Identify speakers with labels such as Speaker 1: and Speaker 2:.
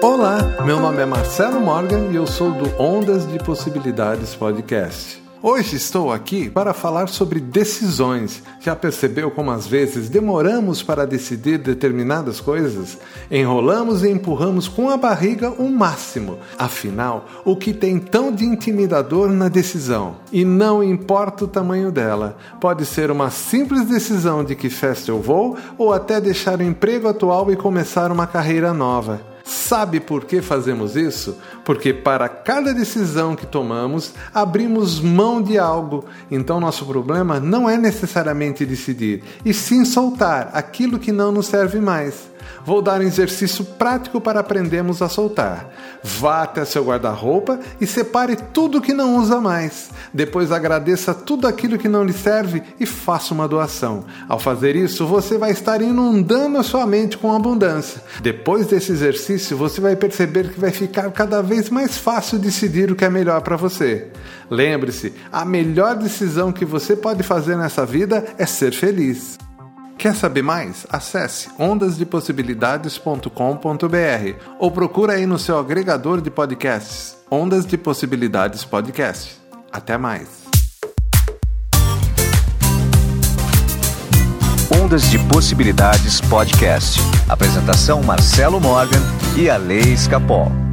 Speaker 1: Olá, meu nome é Marcelo Morgan e eu sou do Ondas de Possibilidades Podcast. Hoje estou aqui para falar sobre decisões. Já percebeu como às vezes demoramos para decidir determinadas coisas? Enrolamos e empurramos com a barriga o máximo. Afinal, o que tem tão de intimidador na decisão? E não importa o tamanho dela, pode ser uma simples decisão de que festa eu vou ou até deixar o emprego atual e começar uma carreira nova. Sabe por que fazemos isso? Porque para cada decisão que tomamos, abrimos mão de algo. Então, nosso problema não é necessariamente decidir, e sim soltar aquilo que não nos serve mais. Vou dar um exercício prático para aprendermos a soltar. Vá até seu guarda-roupa e separe tudo que não usa mais. Depois agradeça tudo aquilo que não lhe serve e faça uma doação. Ao fazer isso, você vai estar inundando a sua mente com abundância. Depois desse exercício, você vai perceber que vai ficar cada vez mais fácil decidir o que é melhor para você. Lembre-se, a melhor decisão que você pode fazer nessa vida é ser feliz. Quer saber mais? Acesse ondasdepossibilidades.com.br ou procura aí no seu agregador de podcasts Ondas de Possibilidades Podcast. Até mais.
Speaker 2: Ondas de Possibilidades Podcast. Apresentação Marcelo Morgan e a Lei Escapol.